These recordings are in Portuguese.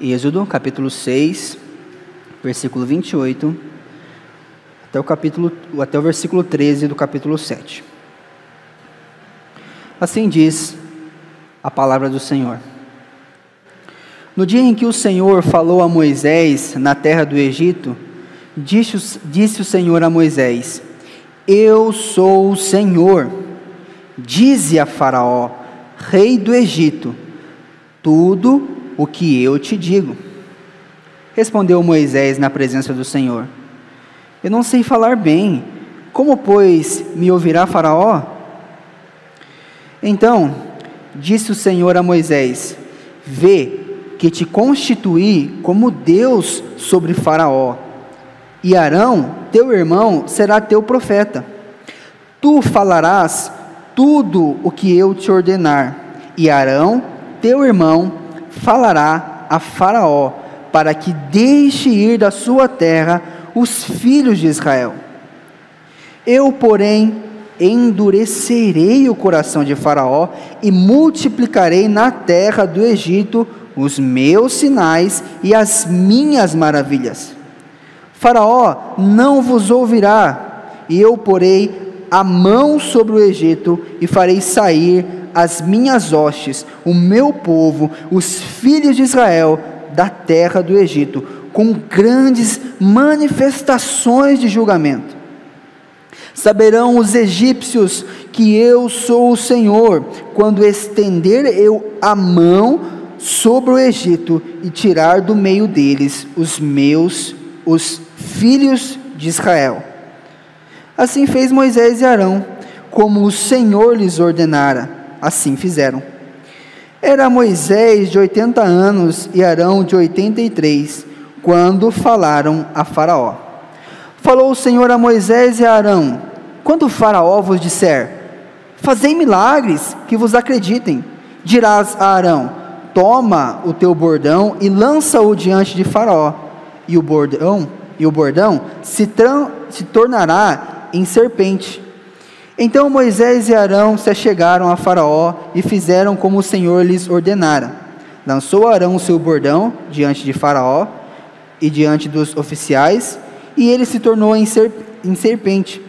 Êxodo, capítulo 6, versículo 28, até o, capítulo, até o versículo 13 do capítulo 7. Assim diz a palavra do Senhor. No dia em que o Senhor falou a Moisés na terra do Egito, disse, disse o Senhor a Moisés: Eu sou o Senhor. Dize a Faraó, rei do Egito, tudo o que eu te digo. Respondeu Moisés na presença do Senhor: Eu não sei falar bem, como, pois, me ouvirá Faraó? Então disse o Senhor a Moisés: Vê que te constituí como Deus sobre Faraó, e Arão, teu irmão, será teu profeta. Tu falarás tudo o que eu te ordenar, e Arão, teu irmão, falará a Faraó, para que deixe ir da sua terra os filhos de Israel. Eu, porém, endurecerei o coração de Faraó e multiplicarei na terra do Egito os meus sinais e as minhas maravilhas. Faraó não vos ouvirá, e eu porei a mão sobre o Egito e farei sair as minhas hostes, o meu povo, os filhos de Israel, da terra do Egito, com grandes manifestações de julgamento. Saberão os egípcios que eu sou o Senhor, quando estender eu a mão sobre o Egito e tirar do meio deles os meus, os filhos de Israel. Assim fez Moisés e Arão, como o Senhor lhes ordenara assim fizeram. Era Moisés de 80 anos e Arão de 83, quando falaram a Faraó. Falou o Senhor a Moisés e a Arão: Quando Faraó vos disser, Fazei milagres que vos acreditem, dirás a Arão: Toma o teu bordão e lança-o diante de Faraó, e o bordão e o bordão se, se tornará em serpente então Moisés e Arão se achegaram a Faraó e fizeram como o Senhor lhes ordenara. Lançou Arão o seu bordão diante de Faraó e diante dos oficiais, e ele se tornou em, serpente.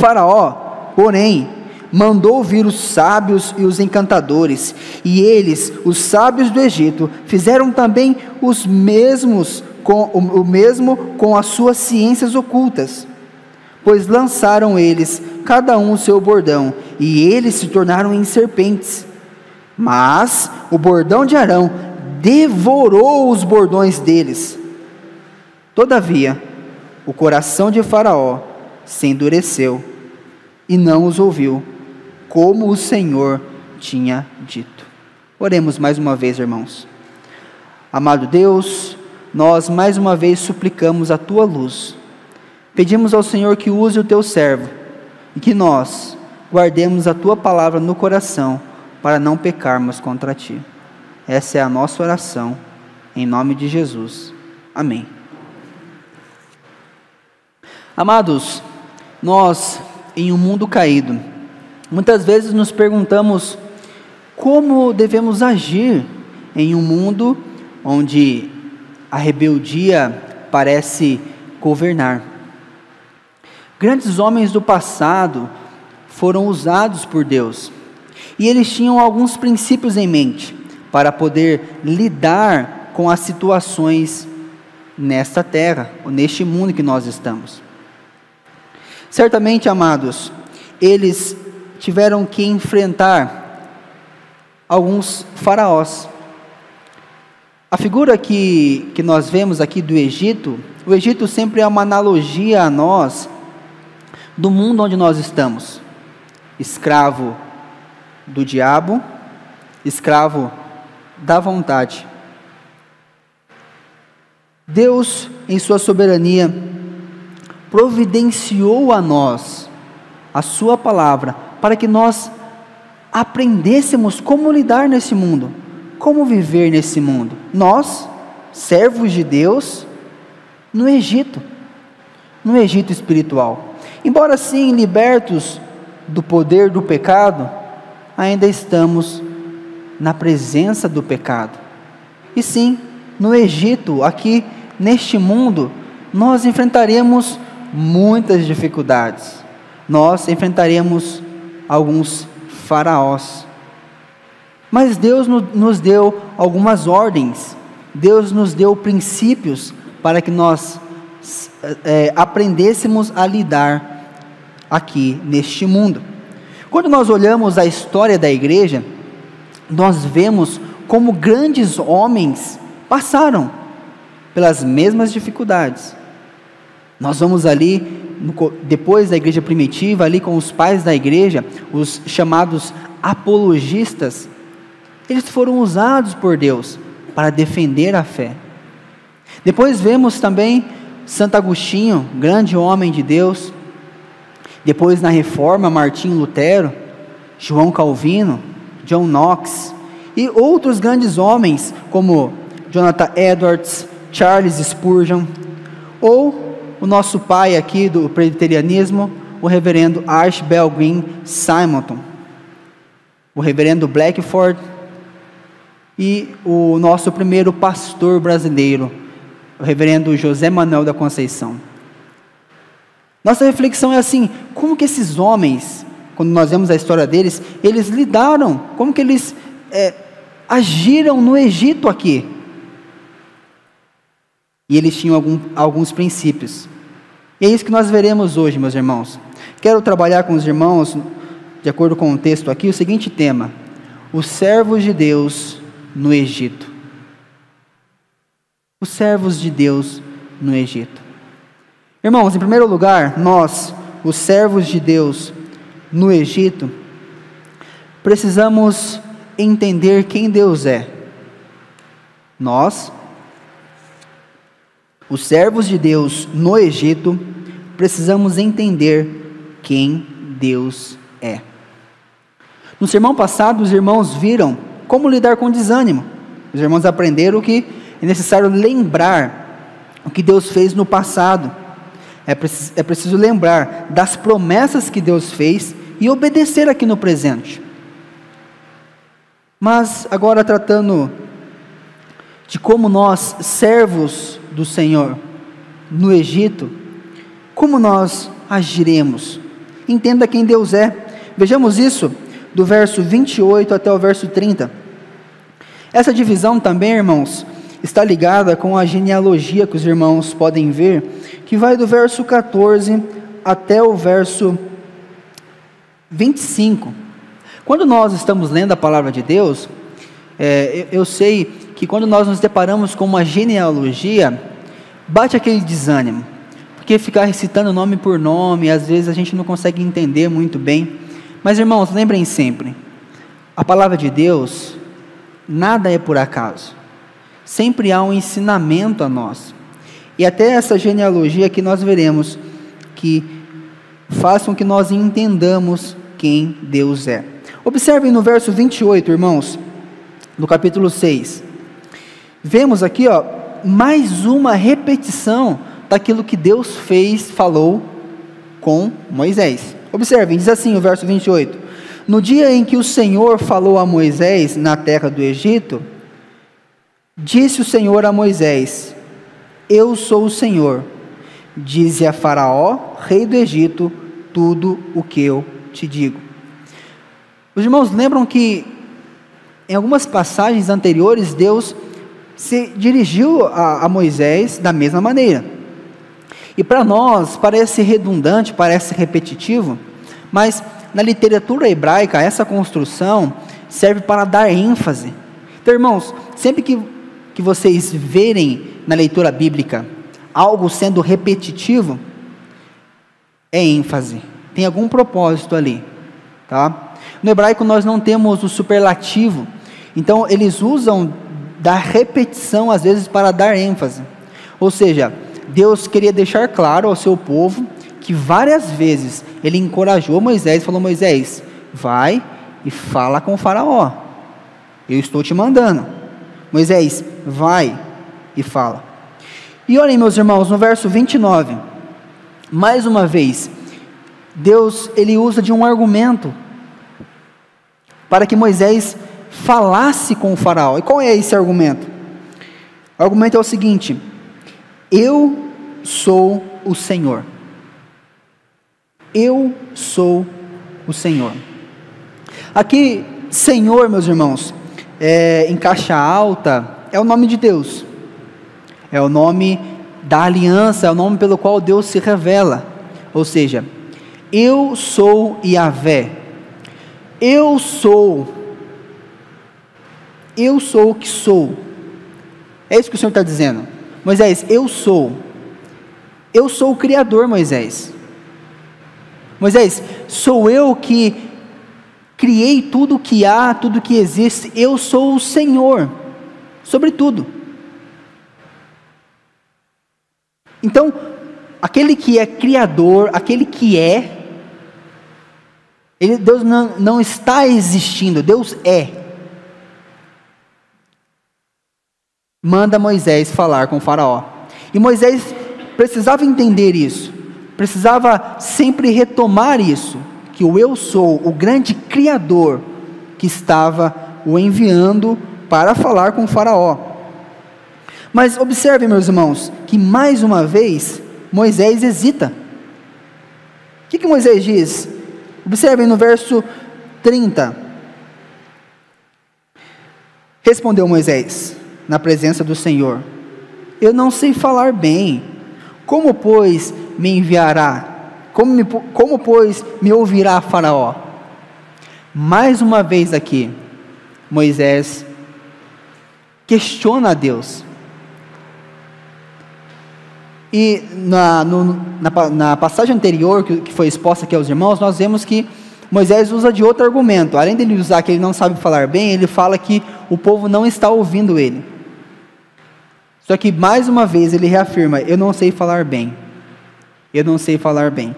Faraó, porém, mandou vir os sábios e os encantadores, e eles, os sábios do Egito, fizeram também os mesmos com o mesmo com as suas ciências ocultas pois lançaram eles, cada um o seu bordão, e eles se tornaram em serpentes. Mas o bordão de Arão devorou os bordões deles. Todavia, o coração de Faraó se endureceu e não os ouviu, como o Senhor tinha dito. Oremos mais uma vez, irmãos. Amado Deus, nós mais uma vez suplicamos a tua luz Pedimos ao Senhor que use o teu servo e que nós guardemos a tua palavra no coração para não pecarmos contra ti. Essa é a nossa oração, em nome de Jesus. Amém. Amados, nós, em um mundo caído, muitas vezes nos perguntamos como devemos agir em um mundo onde a rebeldia parece governar. Grandes homens do passado foram usados por Deus. E eles tinham alguns princípios em mente para poder lidar com as situações nesta terra, ou neste mundo que nós estamos. Certamente, amados, eles tiveram que enfrentar alguns faraós. A figura que, que nós vemos aqui do Egito, o Egito sempre é uma analogia a nós do mundo onde nós estamos. Escravo do diabo, escravo da vontade. Deus, em Sua soberania, providenciou a nós a Sua palavra para que nós aprendêssemos como lidar nesse mundo, como viver nesse mundo. Nós, servos de Deus, no Egito, no Egito espiritual. Embora sim libertos do poder do pecado, ainda estamos na presença do pecado. E sim, no Egito, aqui neste mundo, nós enfrentaremos muitas dificuldades. Nós enfrentaremos alguns faraós. Mas Deus nos deu algumas ordens, Deus nos deu princípios para que nós é, aprendêssemos a lidar aqui neste mundo. Quando nós olhamos a história da igreja, nós vemos como grandes homens passaram pelas mesmas dificuldades. Nós vamos ali, depois da igreja primitiva, ali com os pais da igreja, os chamados apologistas, eles foram usados por Deus para defender a fé. Depois vemos também Santo Agostinho, grande homem de Deus. Depois na Reforma, Martinho Lutero, João Calvino, John Knox e outros grandes homens como Jonathan Edwards, Charles Spurgeon, ou o nosso pai aqui do presbiterianismo, o reverendo Archibald Green Simonton, o reverendo Blackford e o nosso primeiro pastor brasileiro, o reverendo José Manuel da Conceição. Nossa reflexão é assim: como que esses homens, quando nós vemos a história deles, eles lidaram, como que eles é, agiram no Egito aqui? E eles tinham algum, alguns princípios. E é isso que nós veremos hoje, meus irmãos. Quero trabalhar com os irmãos, de acordo com o texto aqui, o seguinte tema: os servos de Deus no Egito os servos de Deus no Egito. Irmãos, em primeiro lugar, nós, os servos de Deus no Egito, precisamos entender quem Deus é. Nós, os servos de Deus no Egito, precisamos entender quem Deus é. No sermão passado, os irmãos viram como lidar com desânimo. Os irmãos aprenderam que é necessário lembrar o que Deus fez no passado. É preciso, é preciso lembrar das promessas que Deus fez e obedecer aqui no presente. Mas agora tratando de como nós, servos do Senhor, no Egito, como nós agiremos. Entenda quem Deus é. Vejamos isso do verso 28 até o verso 30. Essa divisão também, irmãos, está ligada com a genealogia que os irmãos podem ver, que vai do verso 14 até o verso 25. Quando nós estamos lendo a palavra de Deus, é, eu, eu sei que quando nós nos deparamos com uma genealogia, bate aquele desânimo, porque ficar recitando nome por nome, às vezes a gente não consegue entender muito bem. Mas irmãos, lembrem sempre, a palavra de Deus, nada é por acaso sempre há um ensinamento a nós. E até essa genealogia que nós veremos que faz com que nós entendamos quem Deus é. Observem no verso 28, irmãos, no capítulo 6. Vemos aqui, ó, mais uma repetição daquilo que Deus fez, falou com Moisés. Observem, diz assim o verso 28: No dia em que o Senhor falou a Moisés na terra do Egito, Disse o Senhor a Moisés: Eu sou o Senhor. Dize a Faraó, rei do Egito, tudo o que eu te digo. Os irmãos lembram que em algumas passagens anteriores Deus se dirigiu a, a Moisés da mesma maneira. E para nós parece redundante, parece repetitivo, mas na literatura hebraica essa construção serve para dar ênfase. Então, irmãos, sempre que que vocês verem na leitura bíblica algo sendo repetitivo, é ênfase, tem algum propósito ali, tá? No hebraico nós não temos o superlativo, então eles usam da repetição às vezes para dar ênfase. Ou seja, Deus queria deixar claro ao seu povo que várias vezes ele encorajou Moisés, falou: Moisés, vai e fala com o Faraó. Eu estou te mandando. Moisés, vai e fala. E olhem, meus irmãos, no verso 29, mais uma vez, Deus ele usa de um argumento para que Moisés falasse com o faraó. E qual é esse argumento? O argumento é o seguinte: eu sou o Senhor. Eu sou o Senhor. Aqui, Senhor, meus irmãos, é, em caixa alta, é o nome de Deus, é o nome da aliança, é o nome pelo qual Deus se revela. Ou seja, eu sou Yahvé, eu sou, eu sou o que sou. É isso que o Senhor está dizendo. Moisés, eu sou. Eu sou o Criador, Moisés. Moisés, sou eu que criei tudo que há, tudo que existe. Eu sou o Senhor sobre tudo. Então, aquele que é Criador, aquele que é, ele, Deus não, não está existindo, Deus é. Manda Moisés falar com Faraó. E Moisés precisava entender isso, precisava sempre retomar isso, que o eu sou, o grande Criador, que estava o enviando para falar com Faraó. Mas observe, meus irmãos, que mais uma vez Moisés hesita. O que, que Moisés diz? Observem no verso 30. Respondeu Moisés, na presença do Senhor: Eu não sei falar bem. Como, pois, me enviará? Como, me, como pois, me ouvirá Faraó? Mais uma vez aqui, Moisés questiona a Deus. E na, no, na, na, passagem anterior, que, que foi exposta aqui aos irmãos, nós vemos que Moisés usa de outro argumento. Além dele usar que ele não sabe falar bem, ele fala que o povo não está ouvindo ele. Só que mais uma vez ele reafirma: Eu não sei falar bem. Eu não sei falar bem.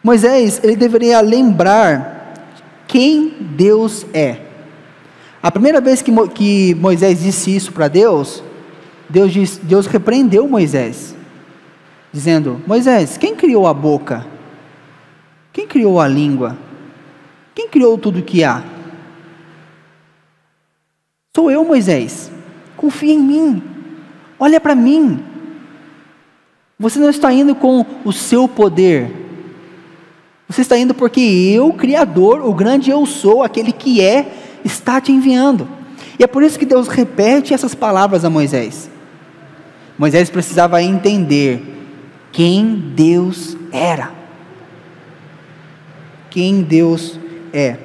Moisés, ele deveria lembrar quem Deus é. A primeira vez que, que Moisés disse isso para Deus, Deus, diz, Deus repreendeu Moisés, dizendo: Moisés, quem criou a boca? Quem criou a língua? Quem criou tudo que há? Sou eu, Moisés. Confia em mim. Olha para mim. Você não está indo com o seu poder. Você está indo porque eu, Criador, o grande eu sou, aquele que é, está te enviando. E é por isso que Deus repete essas palavras a Moisés. Moisés precisava entender quem Deus era. Quem Deus é.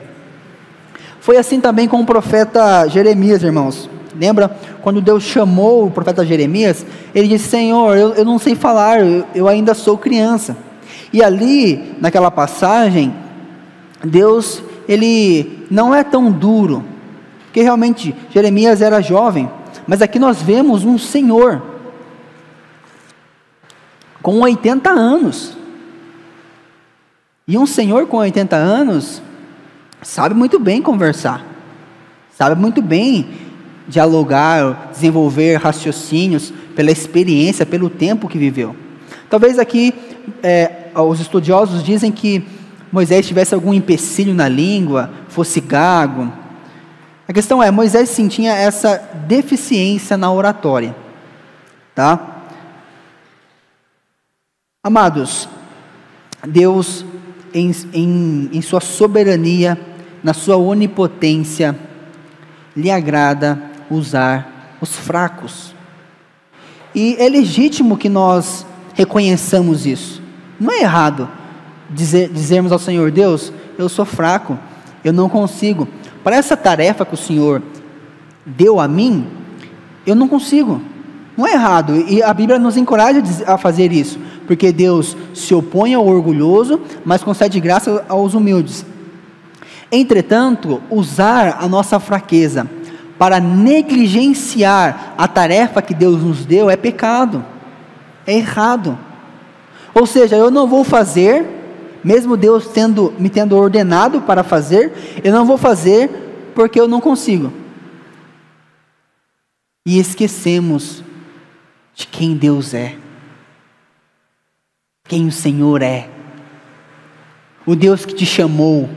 Foi assim também com o profeta Jeremias, irmãos. Lembra quando Deus chamou o profeta Jeremias? Ele disse: Senhor, eu, eu não sei falar, eu, eu ainda sou criança. E ali, naquela passagem, Deus, ele não é tão duro, porque realmente Jeremias era jovem, mas aqui nós vemos um Senhor com 80 anos. E um senhor com 80 anos sabe muito bem conversar, sabe muito bem dialogar, desenvolver raciocínios pela experiência, pelo tempo que viveu. Talvez aqui é, os estudiosos dizem que Moisés tivesse algum empecilho na língua, fosse gago. A questão é, Moisés sim tinha essa deficiência na oratória, tá? Amados, Deus, em, em, em Sua soberania, na Sua onipotência, lhe agrada usar os fracos. E é legítimo que nós reconheçamos isso. Não é errado dizer, dizermos ao Senhor: Deus, eu sou fraco, eu não consigo. Para essa tarefa que o Senhor deu a mim, eu não consigo. Não é errado, e a Bíblia nos encoraja a fazer isso, porque Deus se opõe ao orgulhoso, mas concede graça aos humildes. Entretanto, usar a nossa fraqueza para negligenciar a tarefa que Deus nos deu é pecado, é errado. Ou seja, eu não vou fazer, mesmo Deus tendo, me tendo ordenado para fazer, eu não vou fazer porque eu não consigo. E esquecemos de quem Deus é, quem o Senhor é, o Deus que te chamou,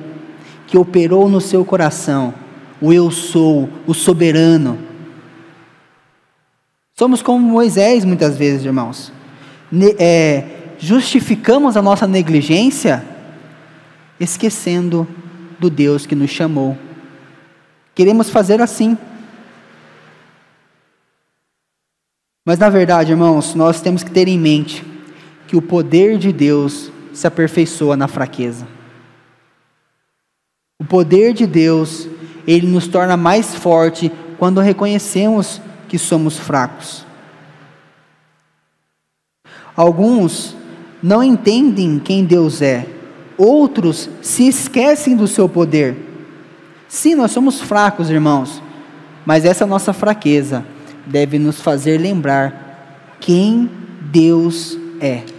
que operou no seu coração, o Eu sou, o soberano, Somos como Moisés muitas vezes, irmãos. Ne é, justificamos a nossa negligência esquecendo do Deus que nos chamou. Queremos fazer assim. Mas na verdade, irmãos, nós temos que ter em mente que o poder de Deus se aperfeiçoa na fraqueza. O poder de Deus, ele nos torna mais forte quando reconhecemos que somos fracos. Alguns não entendem quem Deus é, outros se esquecem do seu poder. Sim, nós somos fracos, irmãos, mas essa nossa fraqueza deve nos fazer lembrar quem Deus é.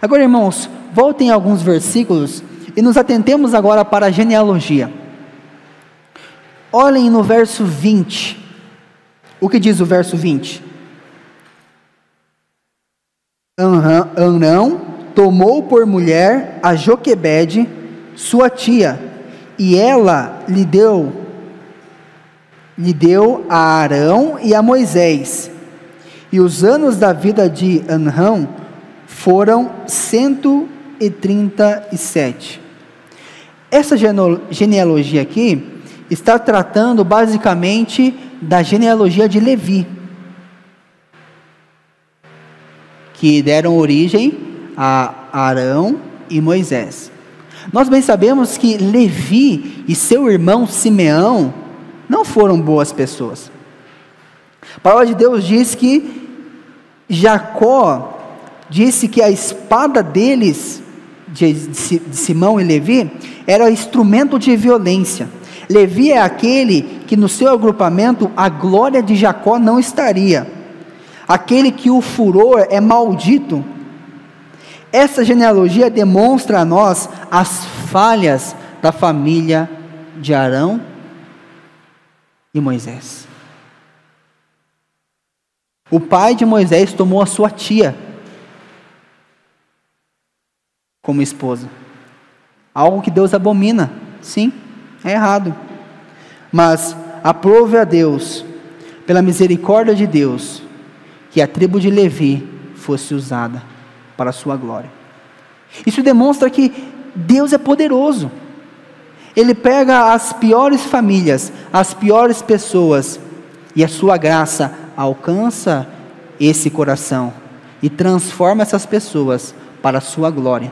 Agora, irmãos, voltem alguns versículos e nos atentemos agora para a genealogia. Olhem no verso 20. O que diz o verso 20? Anão tomou por mulher a Joquebede, sua tia, e ela lhe deu lhe deu a Arão e a Moisés. E os anos da vida de Anrão foram 137. Essa genealogia aqui está tratando basicamente da genealogia de Levi, que deram origem a Arão e Moisés. Nós bem sabemos que Levi e seu irmão Simeão não foram boas pessoas. A palavra de Deus diz que Jacó disse que a espada deles, de, Simão e Levi, era instrumento de violência. Levi é aquele que no seu agrupamento a glória de Jacó não estaria. Aquele que o furor é maldito. Essa genealogia demonstra a nós as falhas da família de Arão e Moisés. O pai de Moisés tomou a sua tia como esposa. Algo que Deus abomina. Sim, é errado. Mas aprove a Deus, pela misericórdia de Deus, que a tribo de Levi fosse usada para a sua glória. Isso demonstra que Deus é poderoso. Ele pega as piores famílias, as piores pessoas, e a sua graça alcança esse coração e transforma essas pessoas para a sua glória.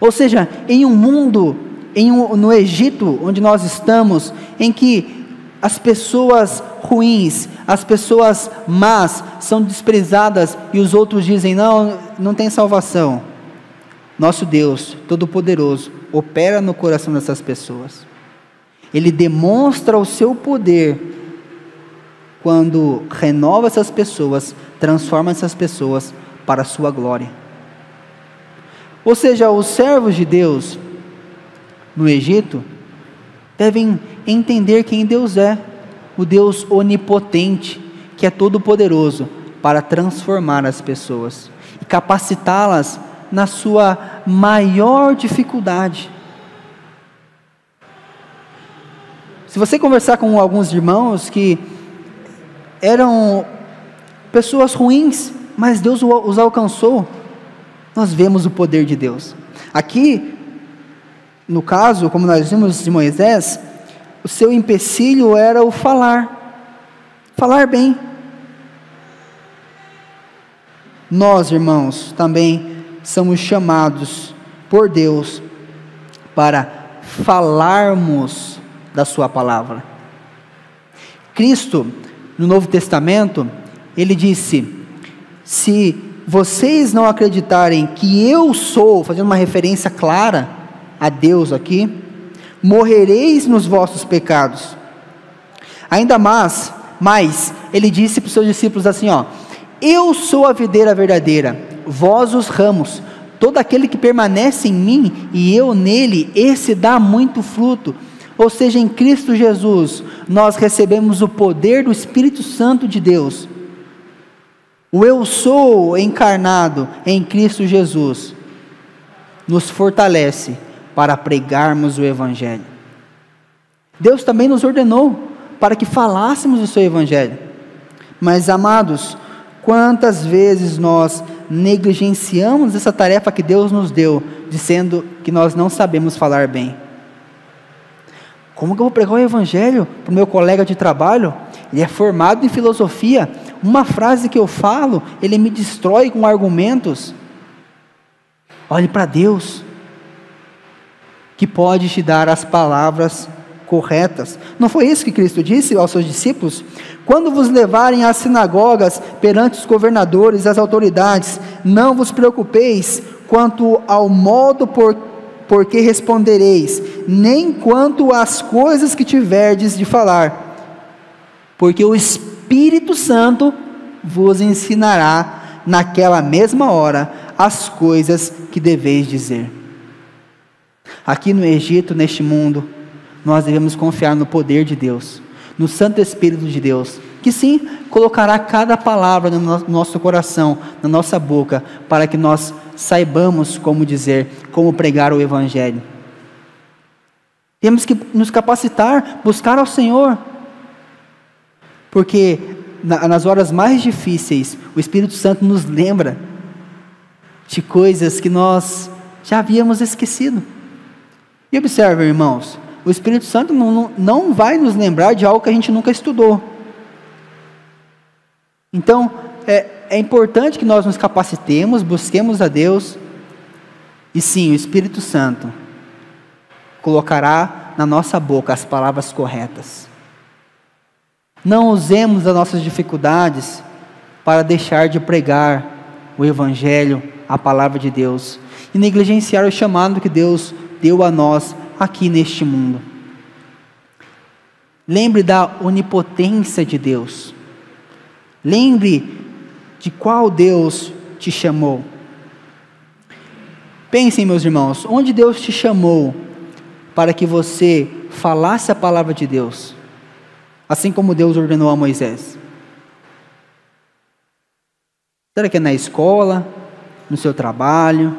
Ou seja, em um mundo, em um, no Egito, onde nós estamos, em que as pessoas ruins, as pessoas más são desprezadas e os outros dizem: não, não tem salvação. Nosso Deus, Todo-Poderoso, opera no coração dessas pessoas. Ele demonstra o seu poder quando renova essas pessoas, transforma essas pessoas para a sua glória. Ou seja, os servos de Deus no Egito devem entender quem Deus é, o Deus onipotente, que é todo-poderoso para transformar as pessoas e capacitá-las na sua maior dificuldade. Se você conversar com alguns irmãos que eram pessoas ruins, mas Deus os alcançou, nós vemos o poder de Deus. Aqui, no caso, como nós vimos de Moisés, o seu empecilho era o falar, falar bem. Nós, irmãos, também somos chamados por Deus para falarmos da Sua palavra. Cristo, no Novo Testamento, ele disse: Se vocês não acreditarem que eu sou, fazendo uma referência clara a Deus aqui, morrereis nos vossos pecados. Ainda mais, mais, ele disse para os seus discípulos assim: ó, eu sou a videira verdadeira, vós os ramos. Todo aquele que permanece em mim e eu nele, esse dá muito fruto. Ou seja, em Cristo Jesus, nós recebemos o poder do Espírito Santo de Deus. O eu sou encarnado em Cristo Jesus nos fortalece para pregarmos o Evangelho. Deus também nos ordenou para que falássemos o seu Evangelho. Mas, amados, quantas vezes nós negligenciamos essa tarefa que Deus nos deu, dizendo que nós não sabemos falar bem? Como que eu vou pregar o Evangelho para o meu colega de trabalho? Ele é formado em filosofia. Uma frase que eu falo, ele me destrói com argumentos. Olhe para Deus, que pode te dar as palavras corretas. Não foi isso que Cristo disse aos seus discípulos? Quando vos levarem às sinagogas perante os governadores as autoridades, não vos preocupeis quanto ao modo por, por que respondereis, nem quanto às coisas que tiverdes de falar, porque o Espírito Santo vos ensinará naquela mesma hora as coisas que deveis dizer. Aqui no Egito, neste mundo, nós devemos confiar no poder de Deus, no Santo Espírito de Deus, que sim colocará cada palavra no nosso coração, na nossa boca, para que nós saibamos como dizer, como pregar o Evangelho. Temos que nos capacitar, buscar ao Senhor, porque nas horas mais difíceis, o Espírito Santo nos lembra de coisas que nós já havíamos esquecido. E observe, irmãos, o Espírito Santo não, não vai nos lembrar de algo que a gente nunca estudou. Então, é, é importante que nós nos capacitemos, busquemos a Deus, e sim, o Espírito Santo colocará na nossa boca as palavras corretas. Não usemos as nossas dificuldades para deixar de pregar o Evangelho, a palavra de Deus, e negligenciar o chamado que Deus deu a nós aqui neste mundo. Lembre da onipotência de Deus. Lembre de qual Deus te chamou. Pensem, meus irmãos, onde Deus te chamou para que você falasse a palavra de Deus, assim como Deus ordenou a Moisés? Será que é na escola, no seu trabalho,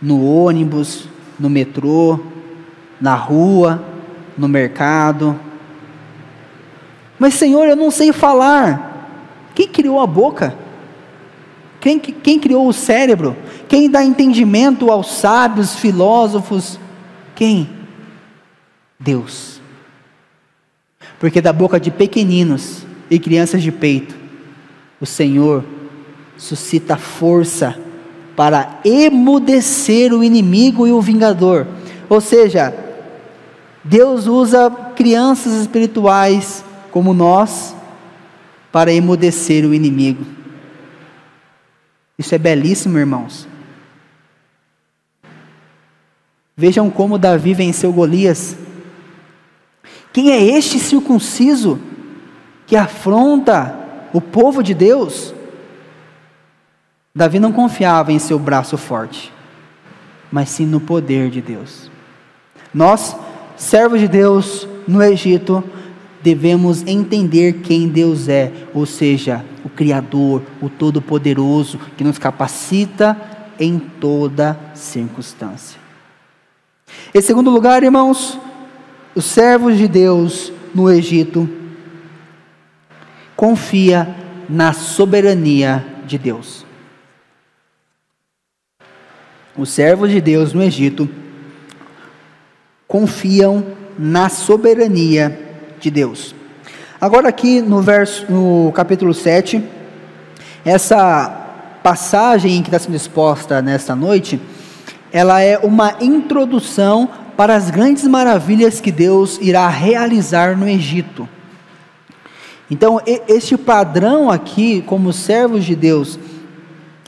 no ônibus, no metrô, na rua, no mercado. Mas, Senhor, eu não sei falar. Quem criou a boca? Quem, quem criou o cérebro? Quem dá entendimento aos sábios, filósofos? Quem? Deus. Porque da boca de pequeninos e crianças de peito, o Senhor suscita força para emudecer o inimigo e o vingador. Ou seja, Deus usa crianças espirituais como nós para emudecer o inimigo. Isso é belíssimo, irmãos. Vejam como Davi venceu Golias. Quem é este circunciso que afronta o povo de Deus? Davi não confiava em seu braço forte, mas sim no poder de Deus. Nós, servos de Deus no Egito, devemos entender quem Deus é, ou seja, o Criador, o Todo-Poderoso, que nos capacita em toda circunstância. Em segundo lugar, irmãos, os servos de Deus no Egito confia na soberania de Deus. Os servos de Deus no Egito confiam na soberania de Deus. Agora aqui no verso no capítulo 7, essa passagem que está sendo exposta nesta noite, ela é uma introdução para as grandes maravilhas que Deus irá realizar no Egito. Então, este padrão aqui, como servos de Deus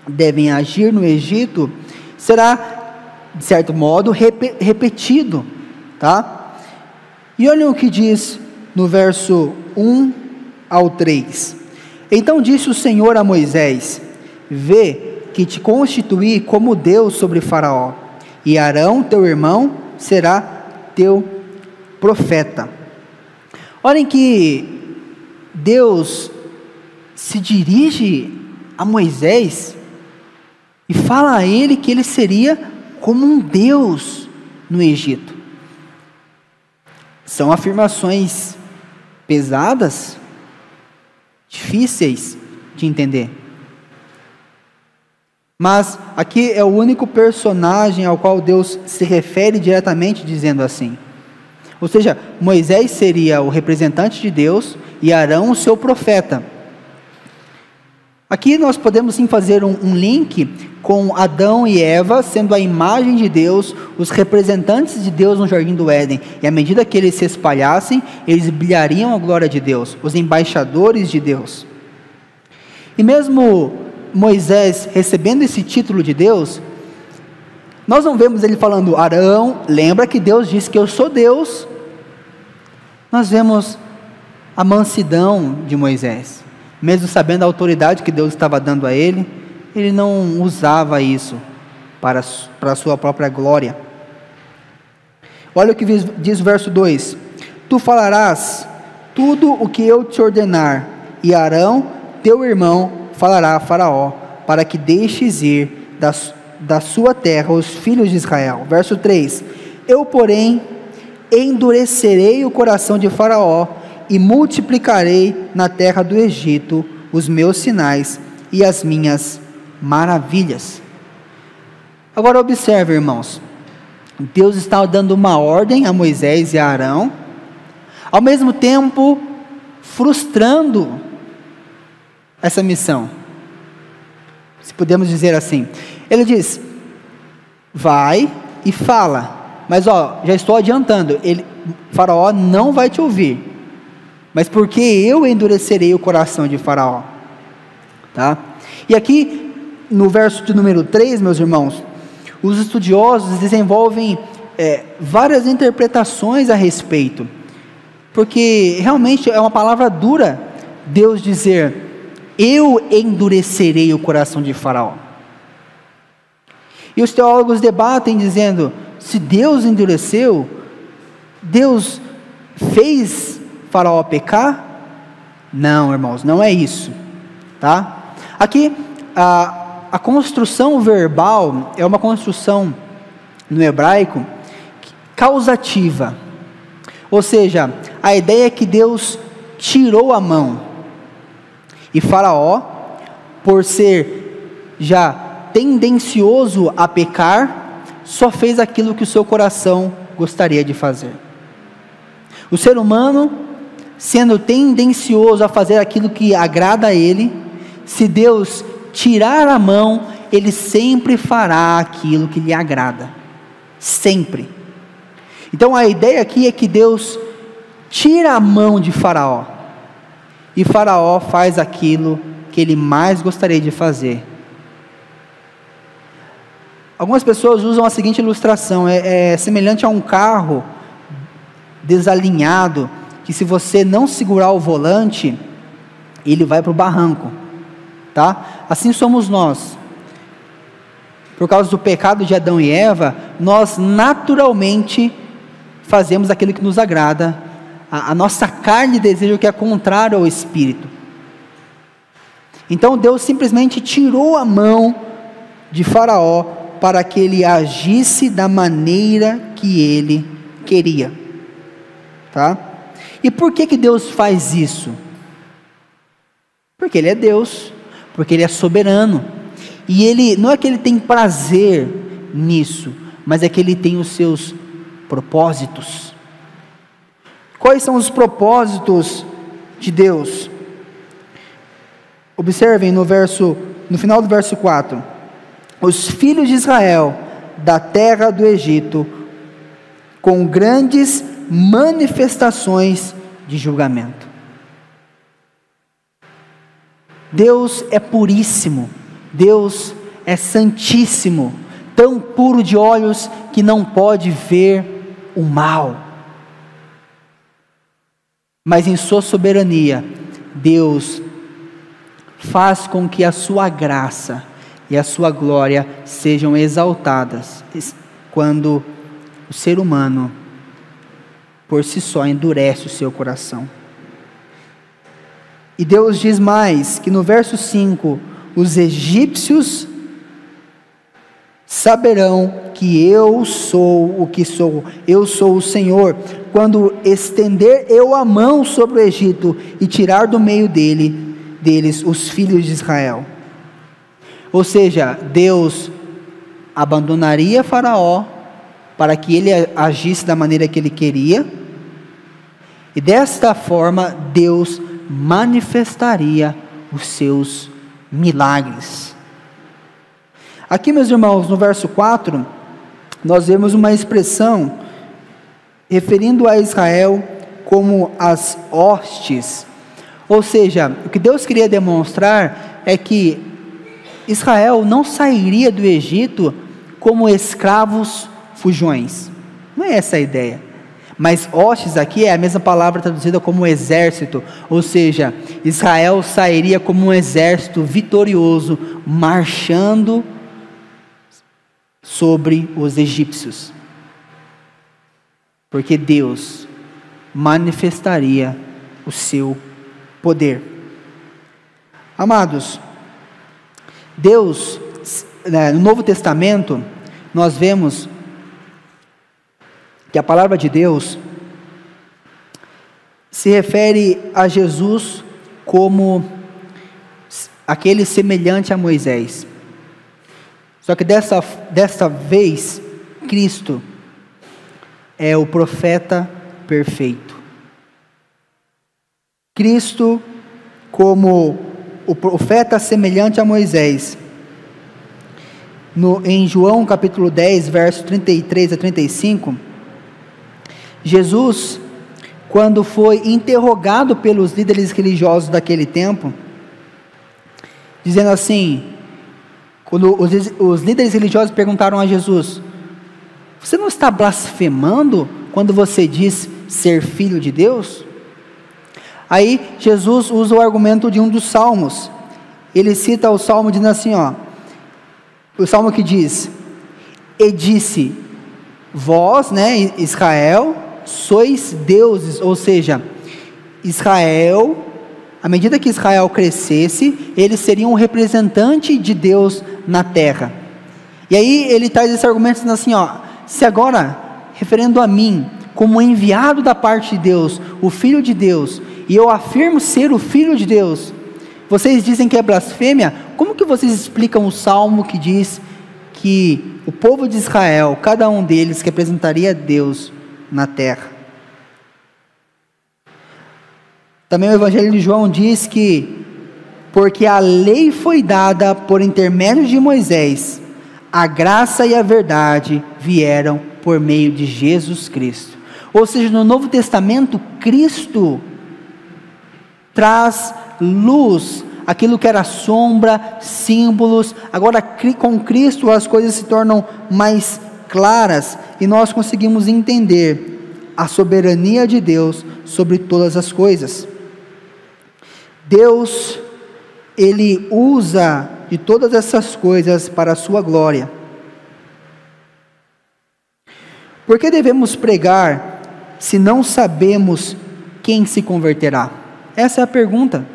devem agir no Egito, será, de certo modo, repetido, tá? E olhem o que diz no verso 1 ao 3. Então disse o Senhor a Moisés: Vê que te constituí como Deus sobre Faraó, e Arão, teu irmão, será teu profeta. Olhem que Deus se dirige a Moisés e fala a ele que ele seria como um Deus no Egito. São afirmações pesadas, difíceis de entender. Mas aqui é o único personagem ao qual Deus se refere diretamente dizendo assim. Ou seja, Moisés seria o representante de Deus e Arão o seu profeta. Aqui nós podemos sim fazer um, um, link com Adão e Eva sendo a imagem de Deus, os representantes de Deus no jardim do Éden. E à medida que eles se espalhassem, eles brilhariam a glória de Deus, os embaixadores de Deus. E mesmo Moisés recebendo esse título de Deus, nós não vemos ele falando, Arão, lembra que Deus disse que eu sou Deus. Nós vemos a mansidão de Moisés mesmo sabendo a autoridade que Deus estava dando a ele, ele não usava isso para, para a sua própria glória. Olha o que diz o verso 2: Tu falarás tudo o que eu te ordenar, e Arão, teu irmão, falará a Faraó, para que deixes ir da, da sua terra os filhos de Israel. Verso 3: Eu, porém, endurecerei o coração de Faraó e multiplicarei na terra do Egito os meus sinais e as minhas maravilhas. Agora observe, irmãos. Deus está dando uma ordem a Moisés e a Arão, ao mesmo tempo frustrando essa missão. Se podemos dizer assim. Ele diz: "Vai e fala". Mas ó, já estou adiantando, ele Faraó não vai te ouvir mas porque eu endurecerei o coração de Faraó. Tá? E aqui, no verso de número 3, meus irmãos, os estudiosos desenvolvem é, várias interpretações a respeito, porque realmente é uma palavra dura Deus dizer: Eu endurecerei o coração de Faraó. E os teólogos debatem dizendo: se Deus endureceu, Deus fez Faraó pecar? Não, irmãos, não é isso, tá? Aqui a, a construção verbal é uma construção no hebraico causativa. Ou seja, a ideia é que Deus tirou a mão. E Faraó, por ser já tendencioso a pecar, só fez aquilo que o seu coração gostaria de fazer. O ser humano sendo tendencioso a fazer aquilo que agrada a Ele, se Deus tirar a mão, Ele sempre fará aquilo que lhe agrada. Sempre. Então a ideia aqui é que Deus tira a mão de Faraó, e Faraó faz aquilo que ele mais gostaria de fazer. Algumas pessoas usam a seguinte ilustração: é, é semelhante a um carro desalinhado que se você não segurar o volante, ele vai para o barranco, tá? Assim somos nós. Por causa do pecado de Adão e Eva, nós naturalmente fazemos aquilo que nos agrada. A, a nossa carne deseja o que é contrário ao espírito. Então Deus simplesmente tirou a mão de Faraó para que ele agisse da maneira que ele queria. Tá? E por que, que Deus faz isso? Porque Ele é Deus, porque Ele é soberano. E Ele, não é que Ele tem prazer nisso, mas é que Ele tem os seus propósitos. Quais são os propósitos de Deus? Observem no verso, no final do verso 4. Os filhos de Israel da terra do Egito, com grandes manifestações de julgamento. Deus é puríssimo, Deus é santíssimo, tão puro de olhos que não pode ver o mal. Mas em Sua soberania, Deus faz com que a Sua graça e a Sua glória sejam exaltadas quando o ser humano por si só endurece o seu coração. E Deus diz mais que no verso 5: os egípcios saberão que eu sou o que sou, eu sou o Senhor, quando estender eu a mão sobre o Egito e tirar do meio dele deles os filhos de Israel. Ou seja, Deus abandonaria Faraó para que ele agisse da maneira que ele queria, e desta forma Deus manifestaria os seus milagres. Aqui, meus irmãos, no verso 4, nós vemos uma expressão referindo a Israel como as hostes. Ou seja, o que Deus queria demonstrar é que Israel não sairia do Egito como escravos fujões. Não é essa a ideia. Mas hostes aqui é a mesma palavra traduzida como exército, ou seja, Israel sairia como um exército vitorioso, marchando sobre os egípcios. Porque Deus manifestaria o seu poder. Amados, Deus, né, no Novo Testamento, nós vemos que a palavra de Deus se refere a Jesus como aquele semelhante a Moisés. Só que dessa, dessa vez, Cristo é o profeta perfeito. Cristo, como o profeta semelhante a Moisés, no, em João capítulo 10, verso 33 a 35, Jesus, quando foi interrogado pelos líderes religiosos daquele tempo, dizendo assim: quando os, os líderes religiosos perguntaram a Jesus: Você não está blasfemando quando você diz ser filho de Deus? Aí Jesus usa o argumento de um dos salmos. Ele cita o salmo dizendo assim, ó, o salmo que diz: E disse, vós, né, Israel, sois deuses, ou seja, Israel, à medida que Israel crescesse, eles seriam um representante de Deus na terra. E aí ele traz esse argumento dizendo assim, ó, se agora, referendo a mim, como enviado da parte de Deus, o filho de Deus, e eu afirmo ser o filho de Deus, vocês dizem que é blasfêmia? Como que vocês explicam o salmo que diz que o povo de Israel, cada um deles, representaria Deus na terra. Também o Evangelho de João diz que, porque a lei foi dada por intermédio de Moisés, a graça e a verdade vieram por meio de Jesus Cristo. Ou seja, no Novo Testamento, Cristo traz luz, aquilo que era sombra, símbolos. Agora, com Cristo, as coisas se tornam mais claras e nós conseguimos entender a soberania de Deus sobre todas as coisas. Deus, Ele usa de todas essas coisas para a Sua glória. Por que devemos pregar se não sabemos quem se converterá? Essa é a pergunta.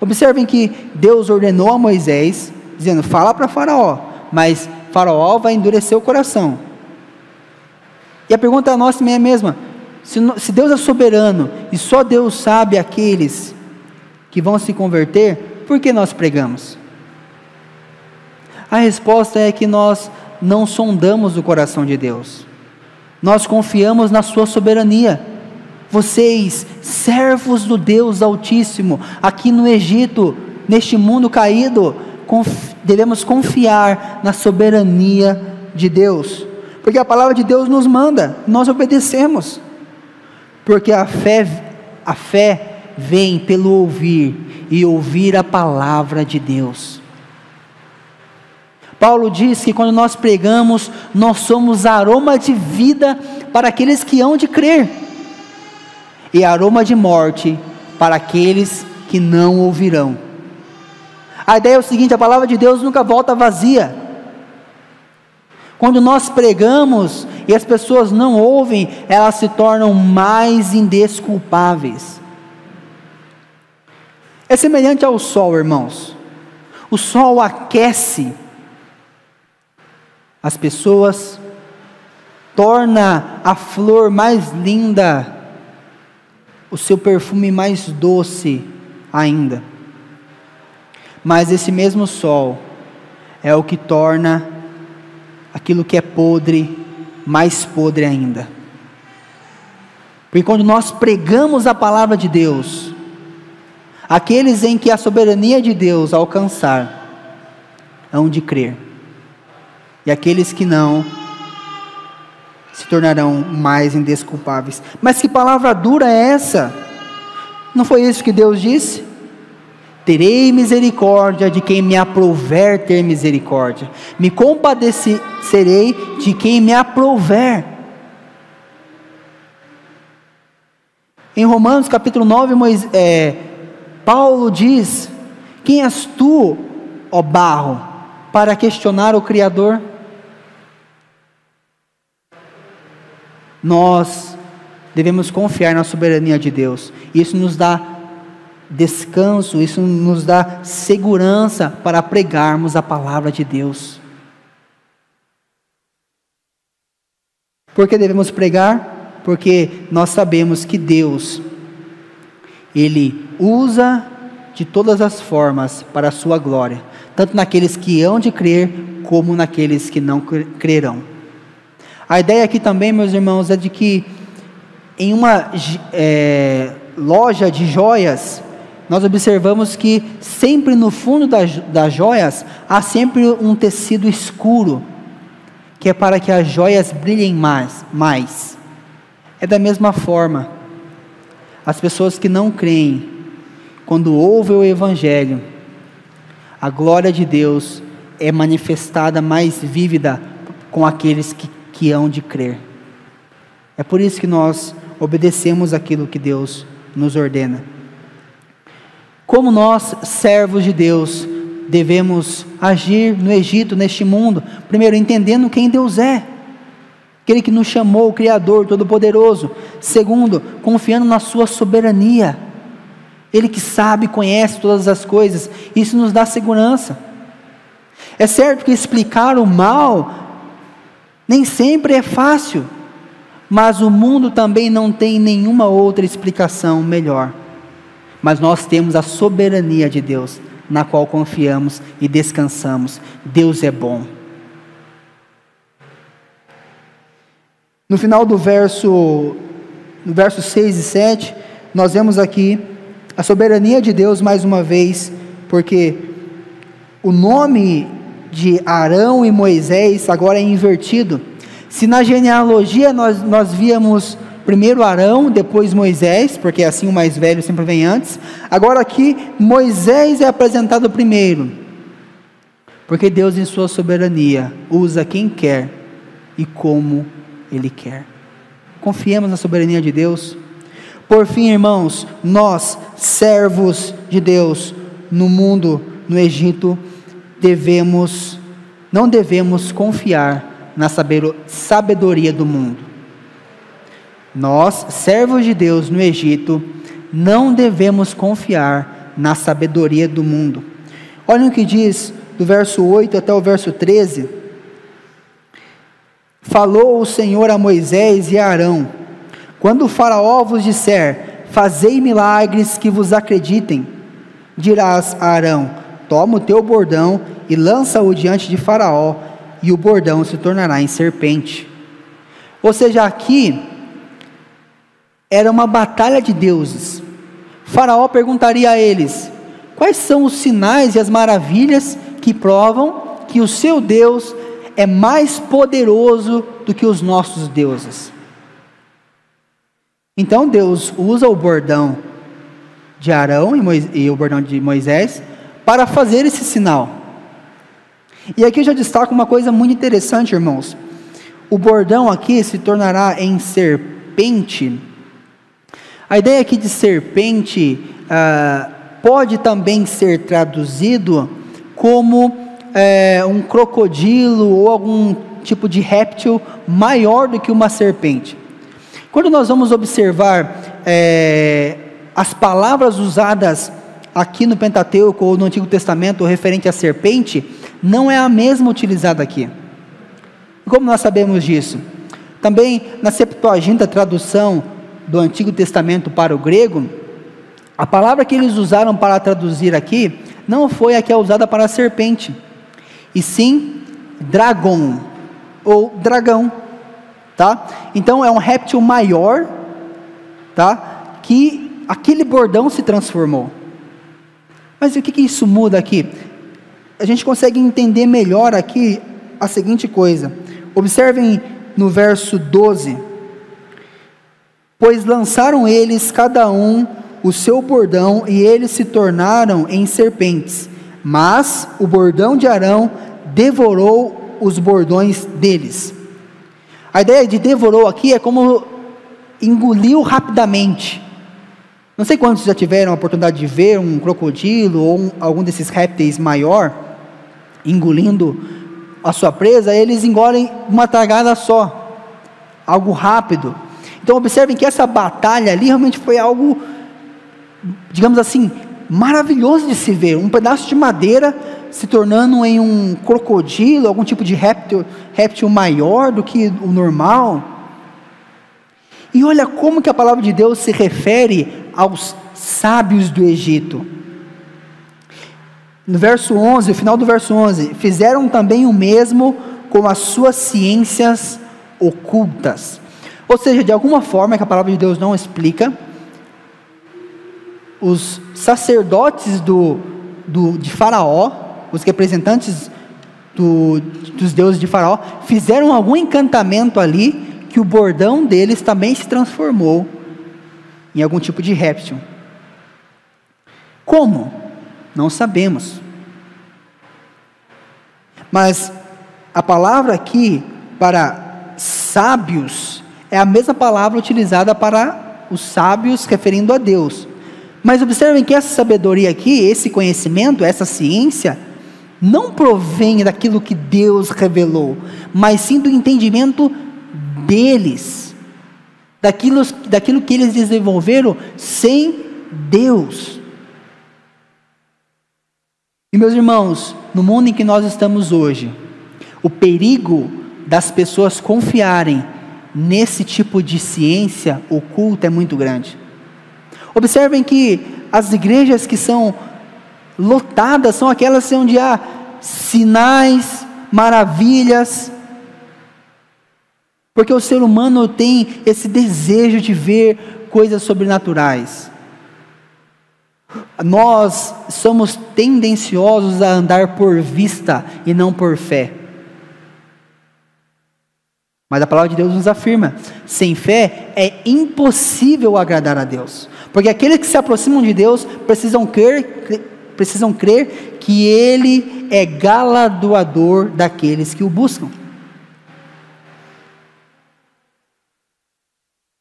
Observem que Deus ordenou a Moisés, dizendo: fala para Faraó, mas Faraó vai endurecer o coração. E a pergunta nossa também é a mesma: se Deus é soberano e só Deus sabe aqueles que vão se converter, por que nós pregamos? A resposta é que nós não sondamos o coração de Deus, nós confiamos na Sua soberania. Vocês, servos do Deus Altíssimo, aqui no Egito, neste mundo caído, devemos confiar na soberania de Deus, porque a palavra de Deus nos manda, nós obedecemos, porque a fé, a fé vem pelo ouvir e ouvir a palavra de Deus. Paulo diz que quando nós pregamos, nós somos aroma de vida para aqueles que hão de crer, e aroma de morte para aqueles que não ouvirão. A ideia é o seguinte: a palavra de Deus nunca volta vazia. Quando nós pregamos e as pessoas não ouvem, elas se tornam mais indesculpáveis. É semelhante ao sol, irmãos. O sol aquece as pessoas, torna a flor mais linda, o seu perfume mais doce ainda. Mas esse mesmo sol é o que torna aquilo que é podre mais podre ainda. Porque quando nós pregamos a palavra de Deus, aqueles em que a soberania de Deus alcançar, hão de crer. E aqueles que não, se tornarão mais indesculpáveis. Mas que palavra dura é essa? Não foi isso que Deus disse? Terei misericórdia de quem me aprouver ter misericórdia, me compadecerei de quem me aprouver. Em Romanos capítulo 9, Moisés, é, Paulo diz: Quem és tu, ó barro, para questionar o Criador? Nós devemos confiar na soberania de Deus. Isso nos dá descanso, isso nos dá segurança para pregarmos a palavra de Deus. Por que devemos pregar? Porque nós sabemos que Deus, Ele usa de todas as formas para a sua glória, tanto naqueles que hão de crer, como naqueles que não crerão. A ideia aqui também, meus irmãos, é de que em uma é, loja de joias, nós observamos que sempre no fundo das, das joias há sempre um tecido escuro, que é para que as joias brilhem mais, mais. É da mesma forma, as pessoas que não creem, quando ouvem o Evangelho, a glória de Deus é manifestada mais vívida com aqueles que, que hão de crer. É por isso que nós obedecemos aquilo que Deus nos ordena. Como nós, servos de Deus, devemos agir no Egito, neste mundo? Primeiro, entendendo quem Deus é, aquele que nos chamou, o Criador Todo-Poderoso. Segundo, confiando na Sua soberania, Ele que sabe, conhece todas as coisas, isso nos dá segurança. É certo que explicar o mal nem sempre é fácil, mas o mundo também não tem nenhuma outra explicação melhor mas nós temos a soberania de Deus, na qual confiamos e descansamos. Deus é bom. No final do verso, no verso 6 e 7, nós vemos aqui a soberania de Deus mais uma vez, porque o nome de Arão e Moisés agora é invertido. Se na genealogia nós, nós víamos Primeiro Arão, depois Moisés, porque assim o mais velho sempre vem antes. Agora aqui, Moisés é apresentado primeiro, porque Deus, em Sua soberania, usa quem quer e como Ele quer. Confiemos na soberania de Deus. Por fim, irmãos, nós, servos de Deus, no mundo, no Egito, devemos, não devemos confiar na sabedoria do mundo nós, servos de Deus no Egito, não devemos confiar na sabedoria do mundo. Olha o que diz do verso 8 até o verso 13. Falou o Senhor a Moisés e a Arão: Quando o Faraó vos disser, fazei milagres que vos acreditem, dirás a Arão: Toma o teu bordão e lança-o diante de Faraó, e o bordão se tornará em serpente. Ou seja, aqui era uma batalha de deuses. Faraó perguntaria a eles: quais são os sinais e as maravilhas que provam que o seu Deus é mais poderoso do que os nossos deuses? Então Deus usa o bordão de Arão e, o bordão de Moisés para fazer esse sinal. E aqui eu já destaco uma coisa muito interessante, irmãos. O bordão aqui se tornará em serpente a ideia aqui de serpente ah, pode também ser traduzido como é, um crocodilo ou algum tipo de réptil maior do que uma serpente. Quando nós vamos observar é, as palavras usadas aqui no Pentateuco ou no Antigo Testamento referente à serpente, não é a mesma utilizada aqui. Como nós sabemos disso? Também na Septuaginta tradução do Antigo Testamento para o grego, a palavra que eles usaram para traduzir aqui não foi a que é usada para a serpente, e sim dragon ou dragão, tá? Então é um réptil maior, tá? Que aquele bordão se transformou. Mas o que, que isso muda aqui? A gente consegue entender melhor aqui a seguinte coisa. Observem no verso 12. Pois lançaram eles cada um o seu bordão e eles se tornaram em serpentes. Mas o bordão de Arão devorou os bordões deles. A ideia de devorou aqui é como engoliu rapidamente. Não sei quantos já tiveram a oportunidade de ver um crocodilo ou um, algum desses répteis maior engolindo a sua presa, eles engolem uma tragada só, algo rápido. Então observem que essa batalha ali realmente foi algo, digamos assim, maravilhoso de se ver. Um pedaço de madeira se tornando em um crocodilo, algum tipo de réptil, réptil maior do que o normal. E olha como que a palavra de Deus se refere aos sábios do Egito. No verso 11, o final do verso 11, fizeram também o mesmo com as suas ciências ocultas. Ou seja, de alguma forma que a palavra de Deus não explica, os sacerdotes do, do, de Faraó os representantes do, dos deuses de Faraó, fizeram algum encantamento ali que o bordão deles também se transformou em algum tipo de réptil. Como? Não sabemos. Mas a palavra aqui para sábios é a mesma palavra utilizada para os sábios referindo a Deus. Mas observem que essa sabedoria aqui, esse conhecimento, essa ciência, não provém daquilo que Deus revelou, mas sim do entendimento deles, daquilo, daquilo que eles desenvolveram sem Deus. E meus irmãos, no mundo em que nós estamos hoje, o perigo das pessoas confiarem nesse tipo de ciência oculta é muito grande. Observem que as igrejas que são lotadas são aquelas onde há sinais, maravilhas, porque o ser humano tem esse desejo de ver coisas sobrenaturais. Nós somos tendenciosos a andar por vista e não por fé. Mas a palavra de Deus nos afirma: sem fé é impossível agradar a Deus, porque aqueles que se aproximam de Deus precisam crer, precisam crer que Ele é galardoador daqueles que o buscam.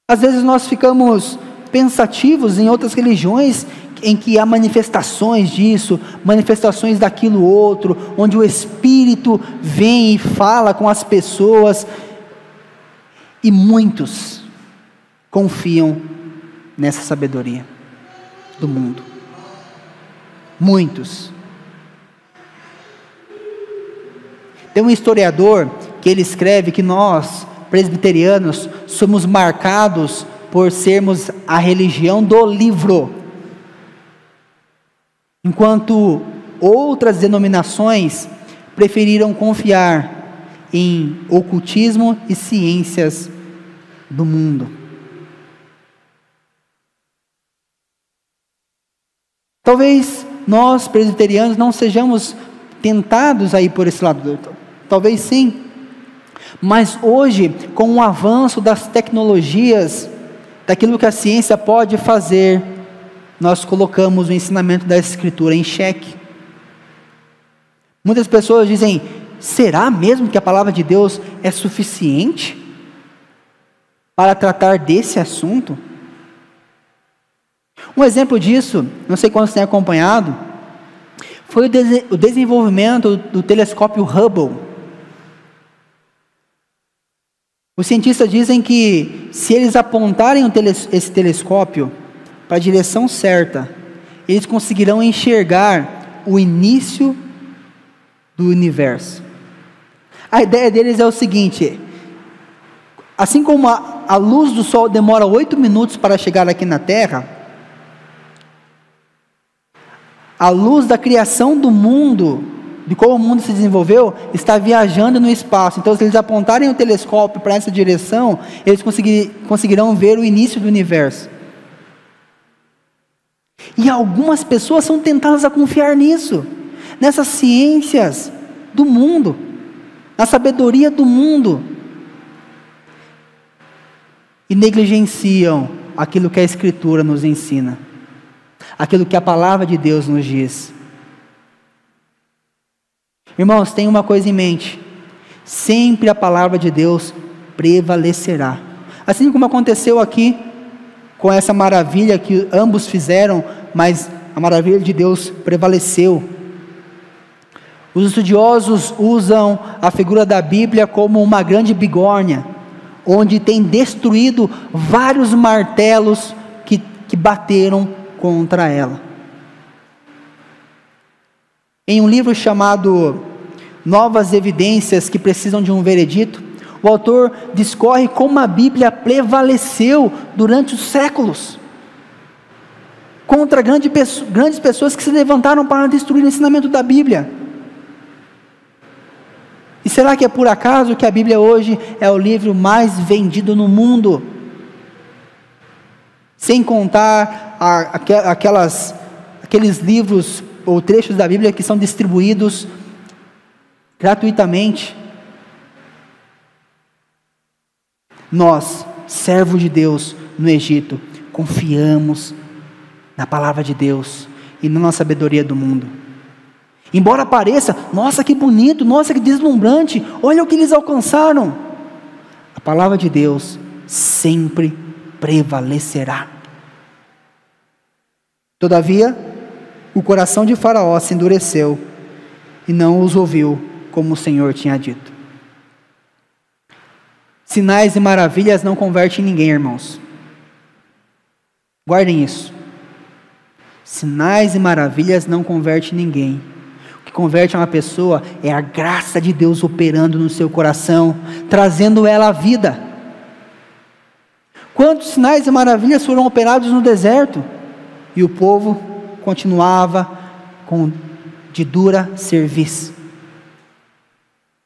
Às vezes nós ficamos pensativos em outras religiões em que há manifestações disso, manifestações daquilo outro, onde o Espírito vem e fala com as pessoas, e muitos confiam nessa sabedoria do mundo. Muitos. Tem um historiador que ele escreve que nós, presbiterianos, somos marcados por sermos a religião do livro. Enquanto outras denominações preferiram confiar em ocultismo e ciências do mundo. Talvez nós presbiterianos não sejamos tentados a ir por esse lado. Talvez sim. Mas hoje, com o avanço das tecnologias, daquilo que a ciência pode fazer, nós colocamos o ensinamento da Escritura em xeque. Muitas pessoas dizem: será mesmo que a palavra de Deus é suficiente para tratar desse assunto? Um exemplo disso, não sei quantos têm acompanhado, foi o, desenvolvimento do telescópio Hubble. Os cientistas dizem que se eles apontarem esse telescópio para a direção certa, eles conseguirão enxergar o início do universo. A ideia deles é o seguinte: assim como a, a luz do Sol demora oito minutos para chegar aqui na Terra, A luz da criação do mundo, de como o mundo se desenvolveu, está viajando no espaço. Então, se eles apontarem o telescópio para essa direção, eles conseguirão ver o início do universo. E algumas pessoas são tentadas a confiar nisso, nessas ciências do mundo, na sabedoria do mundo, e negligenciam aquilo que a Escritura nos ensina, aquilo que a palavra de Deus nos diz. Irmãos, tenha uma coisa em mente: sempre a palavra de Deus prevalecerá. Assim como aconteceu aqui com essa maravilha que ambos fizeram, mas a maravilha de Deus prevaleceu. Os estudiosos usam a figura da Bíblia como uma grande bigorna, onde tem destruído vários martelos que, que bateram contra ela. Em um livro chamado Novas Evidências que Precisam de um Veredito, o autor discorre como a Bíblia prevaleceu durante os séculos contra grande, grandes pessoas que se levantaram para destruir o ensinamento da Bíblia. E será que é por acaso que a Bíblia hoje é o livro mais vendido no mundo? Sem contar a, aquelas, aqueles livros ou trechos da Bíblia que são distribuídos gratuitamente. Nós, servos de Deus no Egito, confiamos na palavra de Deus e não na sabedoria do mundo. Embora pareça, nossa que bonito, nossa que deslumbrante, olha o que eles alcançaram. A palavra de Deus sempre prevalecerá. Todavia, o coração de Faraó se endureceu e não os ouviu, como o Senhor tinha dito. Sinais e maravilhas não convertem ninguém, irmãos. Guardem isso. Sinais e maravilhas não convertem ninguém. Converte uma pessoa é a graça de Deus operando no seu coração, trazendo ela à vida. Quantos sinais e maravilhas foram operados no deserto? E o povo continuava com de dura serviço.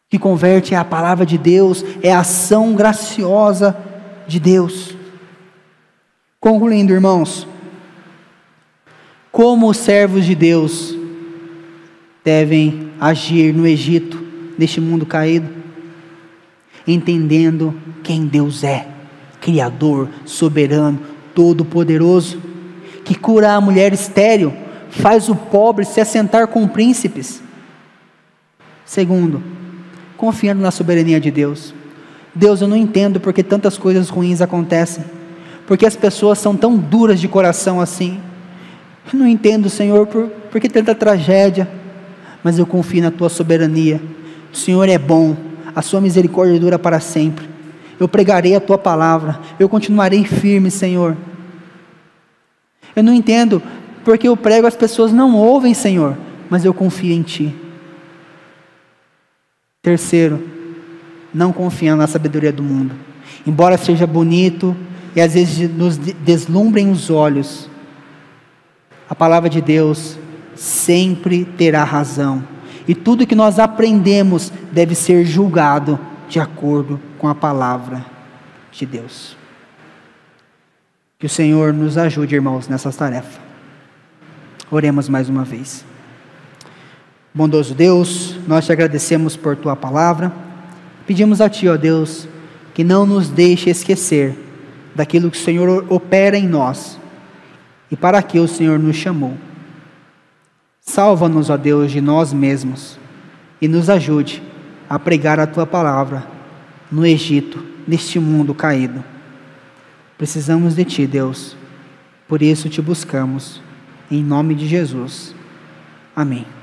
Que converte é a palavra de Deus, é a ação graciosa de Deus. Concluindo, irmãos, como os servos de Deus devem agir no Egito, neste mundo caído, entendendo quem Deus é, Criador, soberano, todo-poderoso, que cura a mulher estéril, faz o pobre se assentar com príncipes. Segundo, confiando na soberania de Deus. Deus, eu não entendo porque tantas coisas ruins acontecem, porque as pessoas são tão duras de coração assim. Eu não entendo, Senhor, por, por que tanta tragédia, mas eu confio na tua soberania. O Senhor é bom, a sua misericórdia dura para sempre. Eu pregarei a tua palavra, eu continuarei firme, Senhor. Eu não entendo porque eu prego as pessoas não ouvem, Senhor, mas eu confio em ti. Terceiro, não confiando na sabedoria do mundo. Embora seja bonito e às vezes nos deslumbrem os olhos, a palavra de Deus sempre terá razão. E tudo que nós aprendemos deve ser julgado de acordo com a palavra de Deus. Que o Senhor nos ajude, irmãos, nessa tarefa. Oremos mais uma vez. Bondoso Deus, nós te agradecemos por tua palavra. Pedimos a ti, ó Deus, que não nos deixe esquecer daquilo que o Senhor opera em nós e para que o Senhor nos chamou. Salva-nos, ó Deus, de nós mesmos e nos ajude a pregar a tua palavra no Egito, neste mundo caído. Precisamos de ti, Deus. Por isso te buscamos. Em nome de Jesus. Amém.